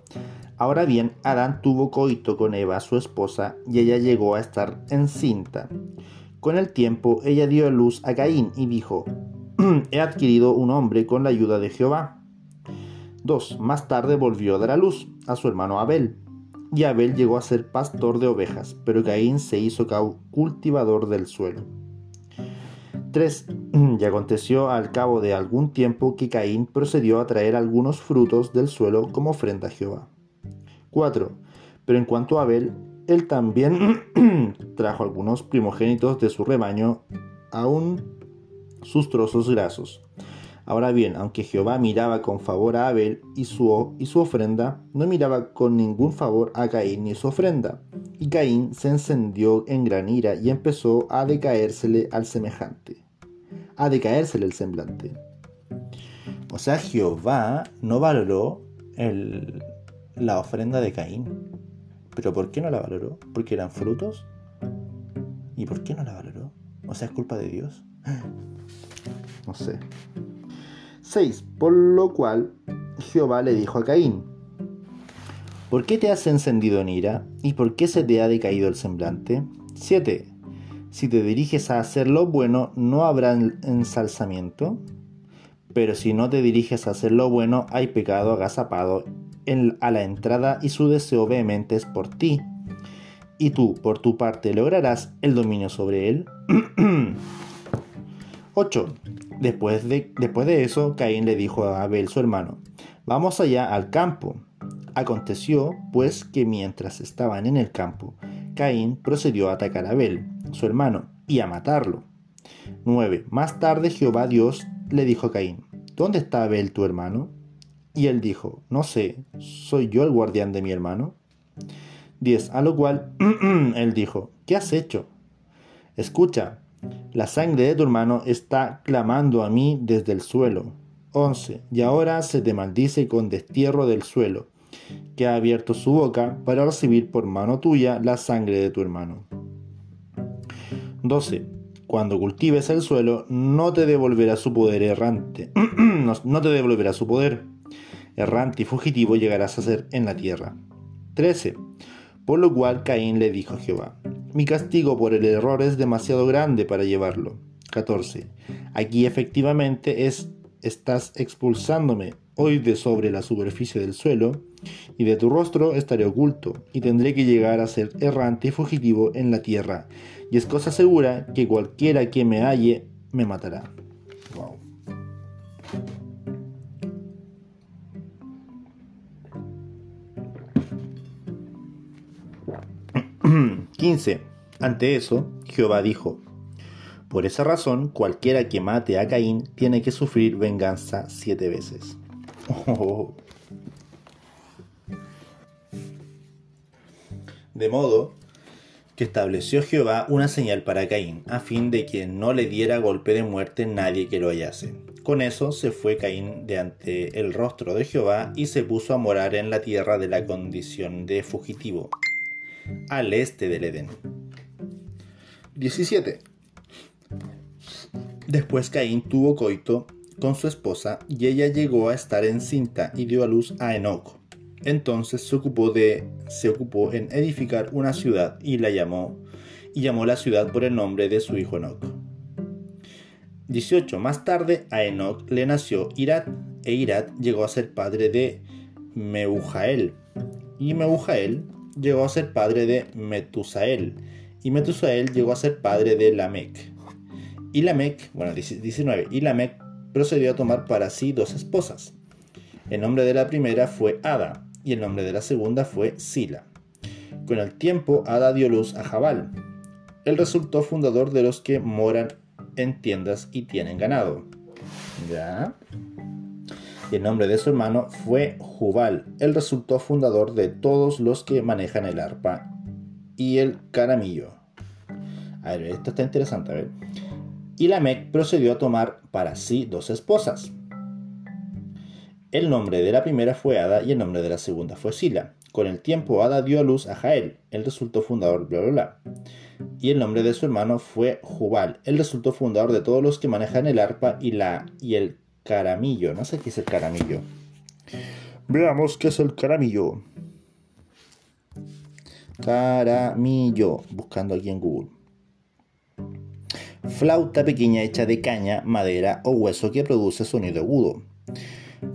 Ahora bien, Adán tuvo coito con Eva, su esposa, y ella llegó a estar encinta. Con el tiempo, ella dio a luz a Caín y dijo, he adquirido un hombre con la ayuda de Jehová. 2. Más tarde volvió a dar a luz a su hermano Abel y Abel llegó a ser pastor de ovejas, pero Caín se hizo cultivador del suelo. 3. Y aconteció al cabo de algún tiempo que Caín procedió a traer algunos frutos del suelo como ofrenda a Jehová. 4. Pero en cuanto a Abel, él también trajo algunos primogénitos de su rebaño, aún sus trozos grasos. Ahora bien, aunque Jehová miraba con favor a Abel y su, y su ofrenda, no miraba con ningún favor a Caín ni su ofrenda. Y Caín se encendió en gran ira y empezó a decaérsele al semejante, a decaérsele el semblante. O sea, Jehová no valoró la ofrenda de Caín. ¿Pero por qué no la valoró? ¿Porque eran frutos? ¿Y por qué no la valoró? O sea, es culpa de Dios. No sé. 6. Por lo cual Jehová le dijo a Caín, ¿por qué te has encendido en ira y por qué se te ha decaído el semblante? 7. Si te diriges a hacer lo bueno, no habrá ensalzamiento. Pero si no te diriges a hacer lo bueno, hay pecado agazapado a la entrada y su deseo vehemente es por ti. Y tú, por tu parte, lograrás el dominio sobre él. 8. Después de, después de eso, Caín le dijo a Abel, su hermano, vamos allá al campo. Aconteció, pues, que mientras estaban en el campo, Caín procedió a atacar a Abel, su hermano, y a matarlo. 9. Más tarde Jehová Dios le dijo a Caín, ¿dónde está Abel tu hermano? Y él dijo, no sé, ¿soy yo el guardián de mi hermano? 10. A lo cual él dijo, ¿qué has hecho? Escucha, la sangre de tu hermano está clamando a mí desde el suelo. 11. Y ahora se te maldice con destierro del suelo, que ha abierto su boca para recibir por mano tuya la sangre de tu hermano. 12. Cuando cultives el suelo, no te devolverá su poder errante. no te devolverá su poder. Errante y fugitivo llegarás a ser en la tierra. 13. Por lo cual Caín le dijo a Jehová, mi castigo por el error es demasiado grande para llevarlo. 14. Aquí efectivamente es, estás expulsándome hoy de sobre la superficie del suelo, y de tu rostro estaré oculto, y tendré que llegar a ser errante y fugitivo en la tierra, y es cosa segura que cualquiera que me halle me matará. 15. Ante eso, Jehová dijo, Por esa razón, cualquiera que mate a Caín tiene que sufrir venganza siete veces. De modo que estableció Jehová una señal para Caín, a fin de que no le diera golpe de muerte nadie que lo hallase. Con eso se fue Caín de ante el rostro de Jehová y se puso a morar en la tierra de la condición de fugitivo, al este del Edén. 17. Después Caín tuvo coito con su esposa y ella llegó a estar encinta y dio a luz a Enoch. Entonces se ocupó de se ocupó en edificar una ciudad y la llamó y llamó la ciudad por el nombre de su hijo Enoch. 18. Más tarde a Enoch le nació Irat e Irat llegó a ser padre de Meujael y Meujael llegó a ser padre de Metusael y Metusael llegó a ser padre de Lamec. Y Lamec, bueno, 19, y Lamec procedió a tomar para sí dos esposas. El nombre de la primera fue Ada y el nombre de la segunda fue Sila. Con el tiempo Ada dio luz a Jabal. Él resultó fundador de los que moran en tiendas y tienen ganado. ¿Ya? Y el nombre de su hermano fue Jubal. Él resultó fundador de todos los que manejan el arpa y el caramillo. A ver, esto está interesante, a ver y Lamec procedió a tomar para sí dos esposas. El nombre de la primera fue Ada y el nombre de la segunda fue Sila. Con el tiempo Ada dio a luz a Jael, él resultó fundador, bla bla bla. Y el nombre de su hermano fue Jubal, él resultó fundador de todos los que manejan el arpa y, la, y el caramillo. No sé qué es el caramillo. Veamos qué es el caramillo. Caramillo, buscando aquí en Google flauta pequeña hecha de caña, madera o hueso que produce sonido agudo.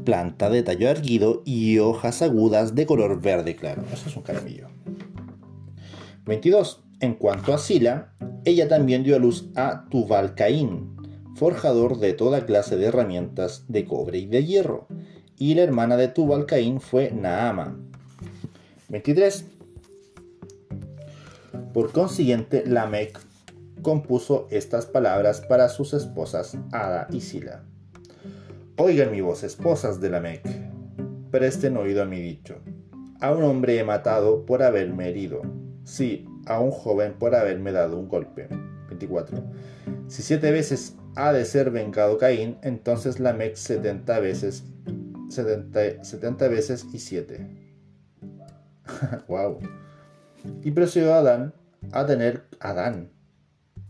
Planta de tallo erguido y hojas agudas de color verde claro. Eso es un caramillo. 22. En cuanto a Sila, ella también dio a luz a Tubalcaín, forjador de toda clase de herramientas de cobre y de hierro. Y la hermana de Tubalcaín fue Naama. 23. Por consiguiente, Lamec compuso estas palabras para sus esposas Ada y Sila. Oigan mi voz, esposas de Lamec, presten oído a mi dicho. A un hombre he matado por haberme herido, sí, a un joven por haberme dado un golpe. 24. Si siete veces ha de ser vengado Caín, entonces Lamec 70 veces, 70, 70 veces y 7. wow. Y procedió Adán a tener Adán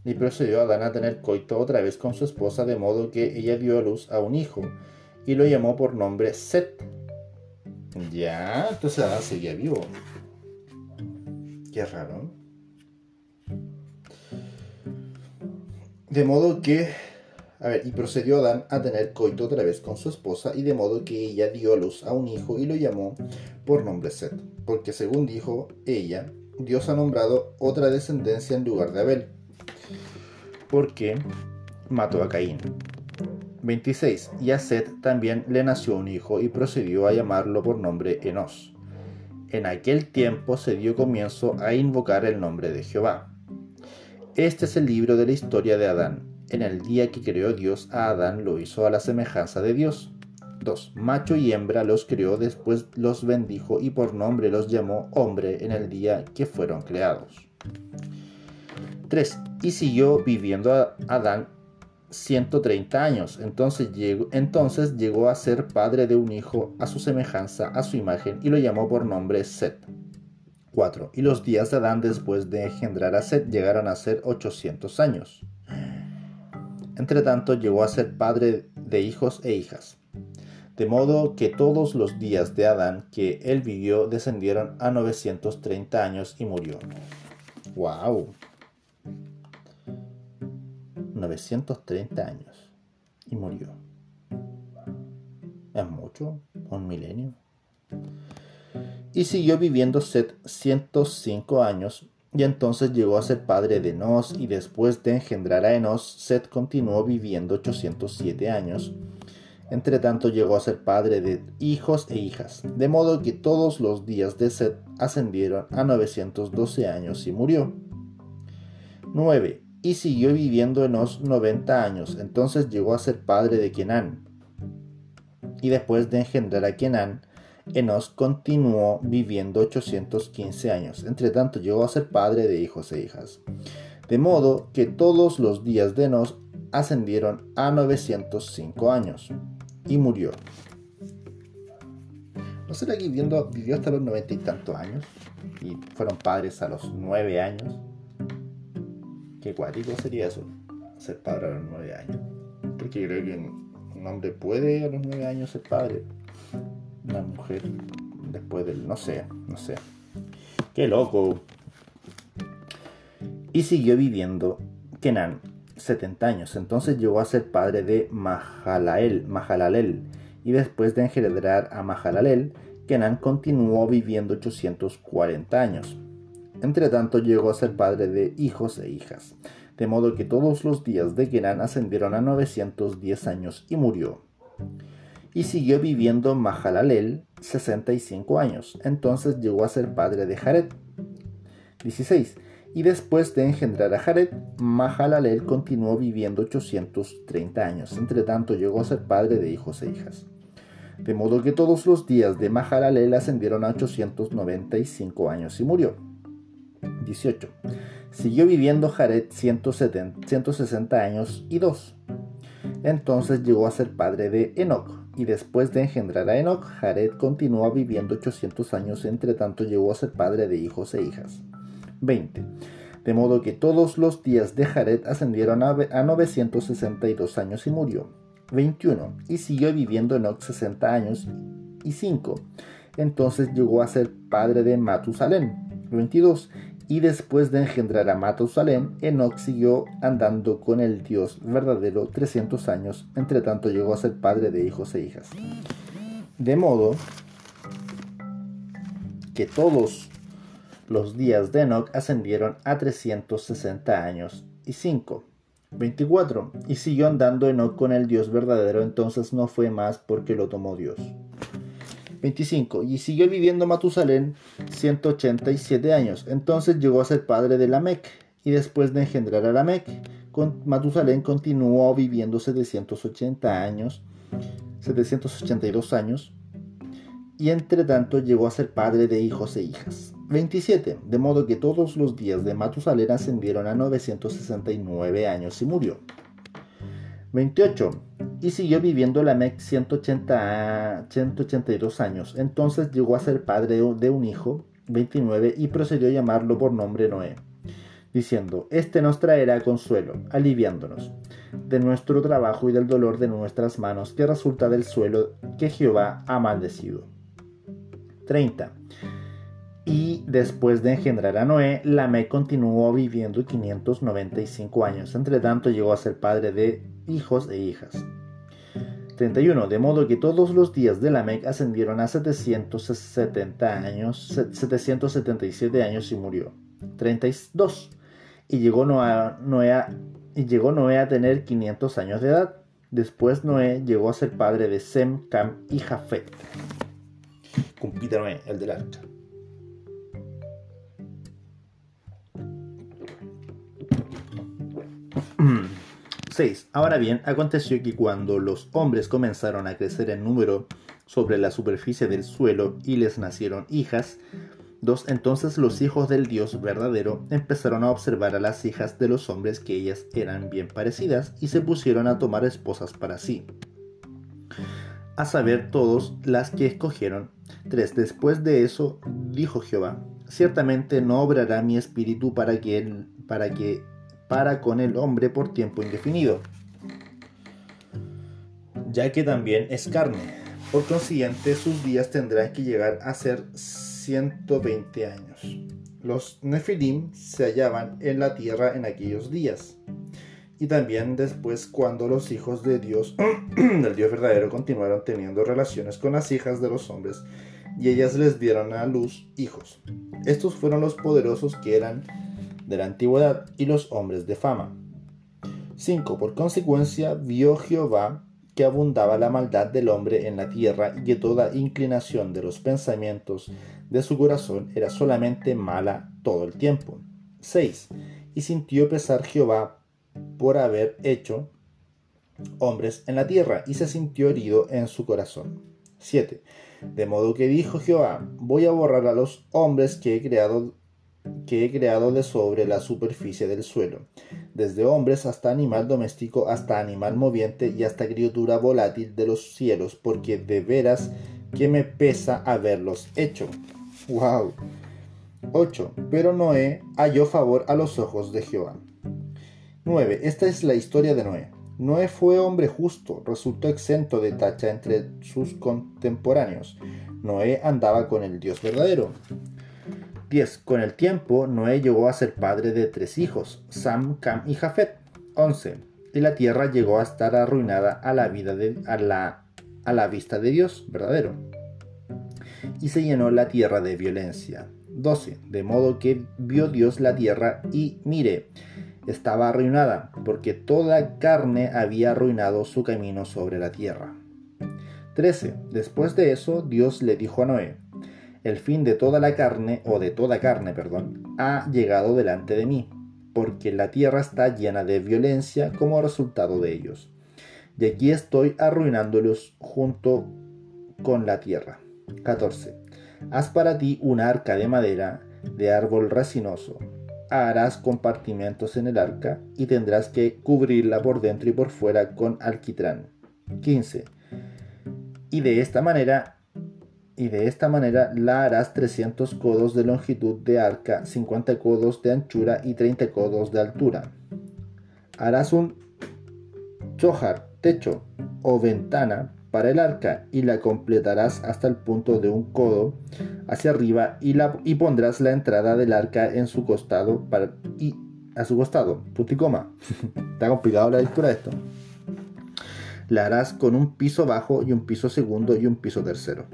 y procedió Adán a tener coito otra vez con su esposa, de modo que ella dio a luz a un hijo y lo llamó por nombre Set. Ya, entonces Adán seguía vivo. Qué raro. De modo que, a ver, y procedió Adán a tener coito otra vez con su esposa, y de modo que ella dio a luz a un hijo y lo llamó por nombre Set, porque según dijo ella, Dios ha nombrado otra descendencia en lugar de Abel porque mató a Caín. 26. Y a Set también le nació un hijo y procedió a llamarlo por nombre Enos. En aquel tiempo se dio comienzo a invocar el nombre de Jehová. Este es el libro de la historia de Adán. En el día que creó Dios a Adán lo hizo a la semejanza de Dios. 2. Macho y hembra los creó, después los bendijo y por nombre los llamó hombre en el día que fueron creados. 3. Y siguió viviendo Adán 130 años. Entonces llegó, entonces llegó a ser padre de un hijo a su semejanza, a su imagen, y lo llamó por nombre Set. 4. Y los días de Adán después de engendrar a Set llegaron a ser 800 años. Entre tanto llegó a ser padre de hijos e hijas. De modo que todos los días de Adán que él vivió descendieron a 930 años y murió. ¡Wow! 930 años y murió. ¿Es mucho? ¿Un milenio? Y siguió viviendo Set 105 años y entonces llegó a ser padre de Enos y después de engendrar a Enos, Set continuó viviendo 807 años. Entre tanto llegó a ser padre de hijos e hijas, de modo que todos los días de Set ascendieron a 912 años y murió. 9 y siguió viviendo Enos 90 años. Entonces llegó a ser padre de Kenán. Y después de engendrar a Kenán, Enos continuó viviendo 815 años. Entre tanto llegó a ser padre de hijos e hijas. De modo que todos los días de Enos ascendieron a 905 años y murió. ¿No será que viviendo, vivió hasta los noventa y tantos años? Y fueron padres a los nueve años. Qué cuático sería eso, ser padre a los nueve años. Porque creo que un hombre puede a los nueve años ser padre. Una mujer después del... no sé, no sé. Qué loco. Y siguió viviendo Kenan 70 años. Entonces llegó a ser padre de Mahalael, Mahalalel. Y después de engendrar a Mahalalel, Kenan continuó viviendo 840 años. Entre tanto llegó a ser padre de hijos e hijas, de modo que todos los días de Kenan ascendieron a 910 años y murió. Y siguió viviendo Mahalalel 65 años, entonces llegó a ser padre de Jared. 16. Y después de engendrar a Jared, Mahalalel continuó viviendo 830 años, entre tanto llegó a ser padre de hijos e hijas de modo que todos los días de Mahalalel ascendieron a 895 años y murió. 18. Siguió viviendo Jared 160 años y 2. Entonces llegó a ser padre de Enoch, y después de engendrar a Enoch, Jared continuó viviendo 800 años, entre tanto llegó a ser padre de hijos e hijas. 20. De modo que todos los días de Jared ascendieron a 962 años y murió. 21. Y siguió viviendo Enoch 60 años y 5. Entonces llegó a ser padre de Matusalén. 22. Y después de engendrar a Matusalén, Enoch siguió andando con el Dios verdadero 300 años. Entre tanto llegó a ser padre de hijos e hijas. De modo que todos los días de Enoch ascendieron a 360 años y 5. 24. Y siguió andando Enoch con el Dios verdadero, entonces no fue más porque lo tomó Dios. 25. Y siguió viviendo Matusalén 187 años. Entonces llegó a ser padre de Lamec. Y después de engendrar a Lamec, con Matusalén continuó viviendo 780 años, 782 años. Y entre tanto llegó a ser padre de hijos e hijas. 27. De modo que todos los días de Matusalén ascendieron a 969 años y murió. 28. Y siguió viviendo Lamec 180, 182 años. Entonces llegó a ser padre de un hijo, 29, y procedió a llamarlo por nombre Noé, diciendo, Este nos traerá consuelo, aliviándonos de nuestro trabajo y del dolor de nuestras manos que resulta del suelo que Jehová ha maldecido. 30. Y después de engendrar a Noé, Lamec continuó viviendo 595 años. Entre tanto llegó a ser padre de hijos e hijas. 31. De modo que todos los días de Lamec ascendieron a 770 años, 777 años y murió. 32. Y llegó Noé, a, tener 500 años de edad. Después Noé llegó a ser padre de Sem, Cam y Jafet. Compite Noé, el del arca. 6. Ahora bien, aconteció que cuando los hombres comenzaron a crecer en número sobre la superficie del suelo y les nacieron hijas, dos entonces los hijos del Dios verdadero empezaron a observar a las hijas de los hombres que ellas eran bien parecidas y se pusieron a tomar esposas para sí. A saber todos las que escogieron. 3. Después de eso, dijo Jehová, ciertamente no obrará mi espíritu para que, para que para con el hombre por tiempo indefinido, ya que también es carne. Por consiguiente, sus días tendrán que llegar a ser 120 años. Los Nefilim se hallaban en la tierra en aquellos días. Y también después cuando los hijos de Dios, del Dios verdadero, continuaron teniendo relaciones con las hijas de los hombres, y ellas les dieron a luz hijos. Estos fueron los poderosos que eran de la antigüedad y los hombres de fama. 5. Por consecuencia, vio Jehová que abundaba la maldad del hombre en la tierra y que toda inclinación de los pensamientos de su corazón era solamente mala todo el tiempo. 6. Y sintió pesar Jehová por haber hecho hombres en la tierra y se sintió herido en su corazón. 7. De modo que dijo Jehová, voy a borrar a los hombres que he creado que he creado de sobre la superficie del suelo, desde hombres hasta animal doméstico, hasta animal moviente y hasta criatura volátil de los cielos, porque de veras que me pesa haberlos hecho. ¡Wow! 8. Pero Noé halló favor a los ojos de Jehová. 9. Esta es la historia de Noé. Noé fue hombre justo, resultó exento de tacha entre sus contemporáneos. Noé andaba con el Dios verdadero. 10. Con el tiempo, Noé llegó a ser padre de tres hijos, Sam, Cam y Jafet. 11. Y la tierra llegó a estar arruinada a la, vida de, a la, a la vista de Dios verdadero. Y se llenó la tierra de violencia. 12. De modo que vio Dios la tierra y mire, estaba arruinada, porque toda carne había arruinado su camino sobre la tierra. 13. Después de eso, Dios le dijo a Noé, el fin de toda la carne, o de toda carne, perdón, ha llegado delante de mí, porque la tierra está llena de violencia como resultado de ellos. Y aquí estoy arruinándolos junto con la tierra. 14. Haz para ti una arca de madera de árbol resinoso harás compartimentos en el arca y tendrás que cubrirla por dentro y por fuera con alquitrán. 15. Y de esta manera y de esta manera la harás 300 codos de longitud de arca, 50 codos de anchura y 30 codos de altura. Harás un chojar, techo o ventana para el arca y la completarás hasta el punto de un codo hacia arriba y, la, y pondrás la entrada del arca en su costado para, y a su costado, punto y coma. Está complicado la lectura de esto. La harás con un piso bajo y un piso segundo y un piso tercero.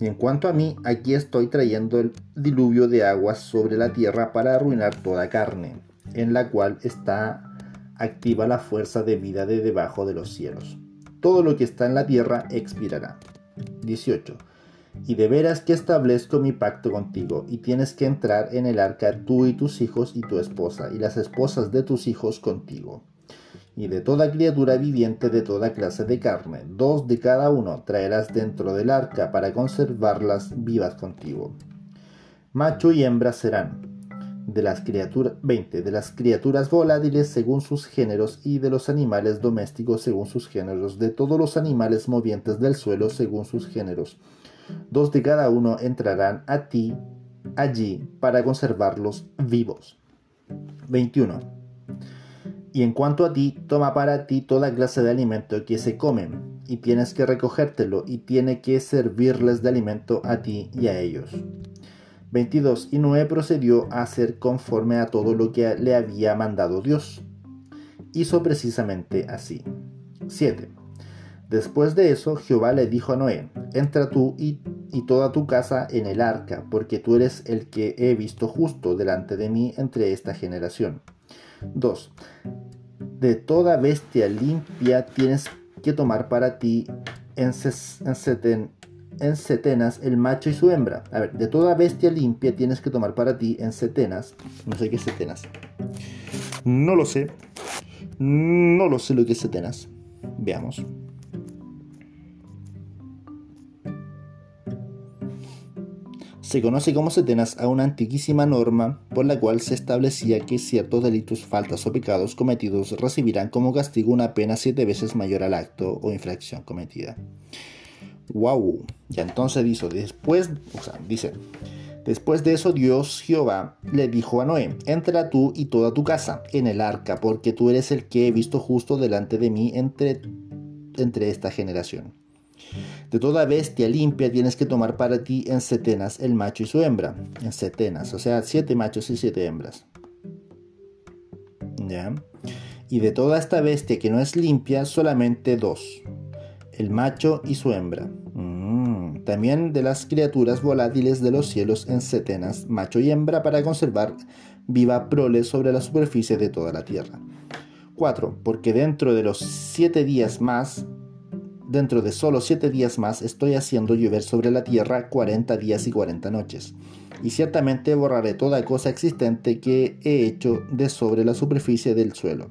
Y en cuanto a mí, aquí estoy trayendo el diluvio de aguas sobre la tierra para arruinar toda carne, en la cual está activa la fuerza de vida de debajo de los cielos todo lo que está en la tierra expirará. 18. Y de veras que establezco mi pacto contigo, y tienes que entrar en el arca tú y tus hijos y tu esposa, y las esposas de tus hijos contigo. Y de toda criatura viviente de toda clase de carne, dos de cada uno traerás dentro del arca para conservarlas vivas contigo. Macho y hembra serán, de las criaturas 20 de las criaturas volátiles según sus géneros y de los animales domésticos según sus géneros de todos los animales movientes del suelo según sus géneros. Dos de cada uno entrarán a ti allí para conservarlos vivos. 21 y en cuanto a ti toma para ti toda clase de alimento que se comen y tienes que recogértelo y tiene que servirles de alimento a ti y a ellos 22. Y Noé procedió a hacer conforme a todo lo que le había mandado Dios. Hizo precisamente así. 7. Después de eso, Jehová le dijo a Noé, entra tú y, y, toda tu casa en el arca, porque tú eres el que he visto justo delante de mí entre esta generación. 2. De toda bestia limpia tienes que tomar para ti en, en, en setenas el macho y su hembra. A ver, de toda bestia limpia tienes que tomar para ti en setenas. No sé qué es setenas. No lo sé. No lo sé lo que es setenas. Veamos. Se conoce como setenas a una antiquísima norma por la cual se establecía que ciertos delitos, faltas o pecados cometidos recibirán como castigo una pena siete veces mayor al acto o infracción cometida. Wow. Ya entonces dice, después, o sea, dice, después de eso Dios Jehová le dijo a Noé, entra tú y toda tu casa en el arca, porque tú eres el que he visto justo delante de mí entre, entre esta generación. De toda bestia limpia tienes que tomar para ti en setenas el macho y su hembra. En setenas, o sea, siete machos y siete hembras. ¿Ya? Y de toda esta bestia que no es limpia, solamente dos el macho y su hembra. Mm, también de las criaturas volátiles de los cielos en setenas, macho y hembra, para conservar viva prole sobre la superficie de toda la tierra. 4. Porque dentro de los siete días más, dentro de solo siete días más, estoy haciendo llover sobre la tierra 40 días y 40 noches. Y ciertamente borraré toda cosa existente que he hecho de sobre la superficie del suelo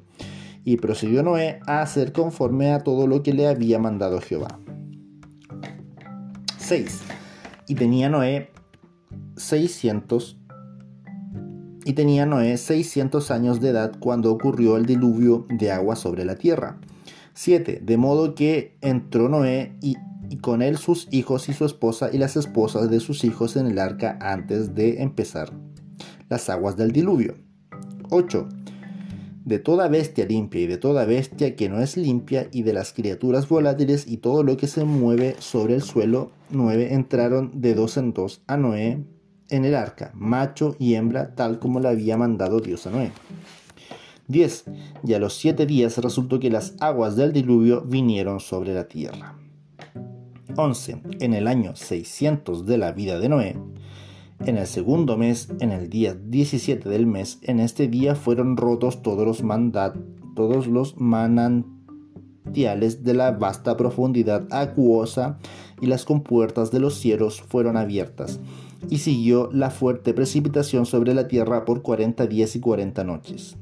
y procedió Noé a hacer conforme a todo lo que le había mandado Jehová. 6. Y tenía Noé 600 y tenía Noé 600 años de edad cuando ocurrió el diluvio de agua sobre la tierra. 7. De modo que entró Noé y, con él sus hijos y su esposa y las esposas de sus hijos en el arca antes de empezar las aguas del diluvio. 8. De toda bestia limpia y de toda bestia que no es limpia y de las criaturas volátiles y todo lo que se mueve sobre el suelo, 9 entraron de dos en dos a Noé en el arca, macho y hembra, tal como le había mandado Dios a Noé. 10. Y a los siete días resultó que las aguas del diluvio vinieron sobre la tierra. 11. En el año 600 de la vida de Noé, en el segundo mes, en el día 17 del mes, en este día fueron rotos todos los mandat, todos los manantiales de la vasta profundidad acuosa y las compuertas de los cielos fueron abiertas y siguió la fuerte precipitación sobre la tierra por 40 días y 40 noches.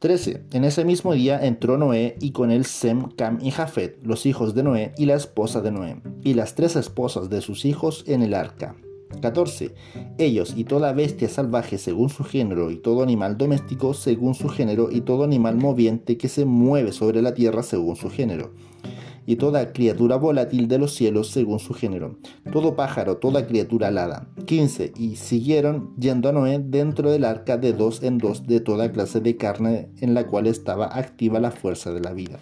13. En ese mismo día entró Noé y con él Sem, Cam y Jafet, los hijos de Noé y la esposa de Noé, y las tres esposas de sus hijos en el arca. 14. Ellos y toda bestia salvaje según su género y todo animal doméstico según su género y todo animal moviente que se mueve sobre la tierra según su género y toda criatura volátil de los cielos según su género, todo pájaro, toda criatura alada. 15. Y siguieron yendo a Noé dentro del arca de dos en dos de toda clase de carne en la cual estaba activa la fuerza de la vida.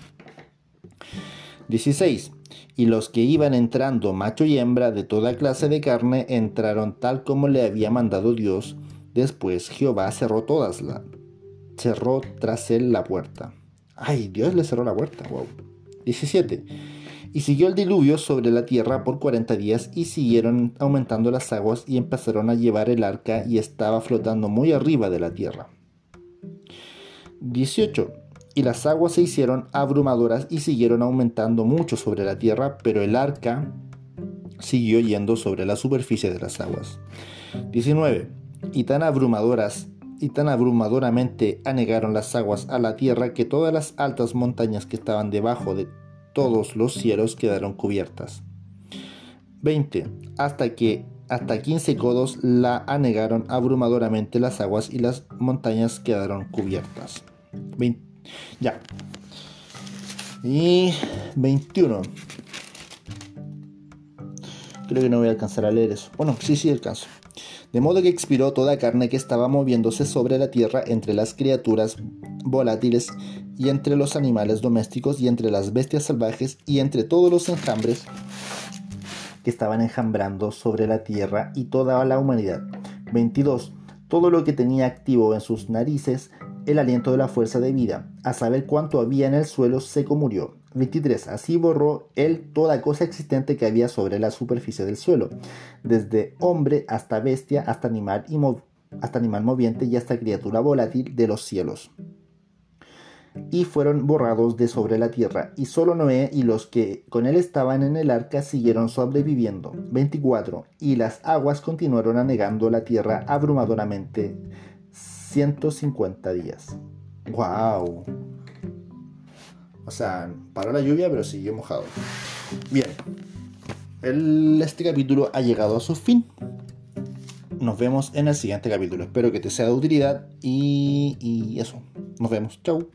16. Y los que iban entrando, macho y hembra, de toda clase de carne, entraron tal como le había mandado Dios. Después Jehová cerró todas la cerró tras él la puerta. Ay, Dios le cerró la puerta. Wow. 17. Y siguió el diluvio sobre la tierra por 40 días y siguieron aumentando las aguas y empezaron a llevar el arca y estaba flotando muy arriba de la tierra. 18. Y las aguas se hicieron abrumadoras y siguieron aumentando mucho sobre la tierra, pero el arca siguió yendo sobre la superficie de las aguas. 19. Y tan abrumadoras y tan abrumadoramente anegaron las aguas a la tierra que todas las altas montañas que estaban debajo de todos los cielos quedaron cubiertas. 20. Hasta que hasta 15 codos la anegaron abrumadoramente las aguas y las montañas quedaron cubiertas. ya. Y 21. Creo que no voy a alcanzar a leer eso. Bueno, sí, sí alcanzo de modo que expiró toda carne que estaba moviéndose sobre la tierra entre las criaturas volátiles y entre los animales domésticos y entre las bestias salvajes y entre todos los enjambres que estaban enjambrando sobre la tierra y toda la humanidad. 22. Todo lo que tenía activo en sus narices el aliento de la fuerza de vida, a saber cuánto había en el suelo, seco murió. 23. Así borró él toda cosa existente que había sobre la superficie del suelo, desde hombre hasta bestia, hasta animal, y hasta animal moviente y hasta criatura volátil de los cielos. Y fueron borrados de sobre la tierra, y solo Noé y los que con él estaban en el arca siguieron sobreviviendo. 24. Y las aguas continuaron anegando la tierra abrumadoramente 150 días. ¡Wow! O sea, paró la lluvia, pero siguió mojado. Bien, este capítulo ha llegado a su fin. Nos vemos en el siguiente capítulo. Espero que te sea de utilidad y, y eso. Nos vemos. Chau.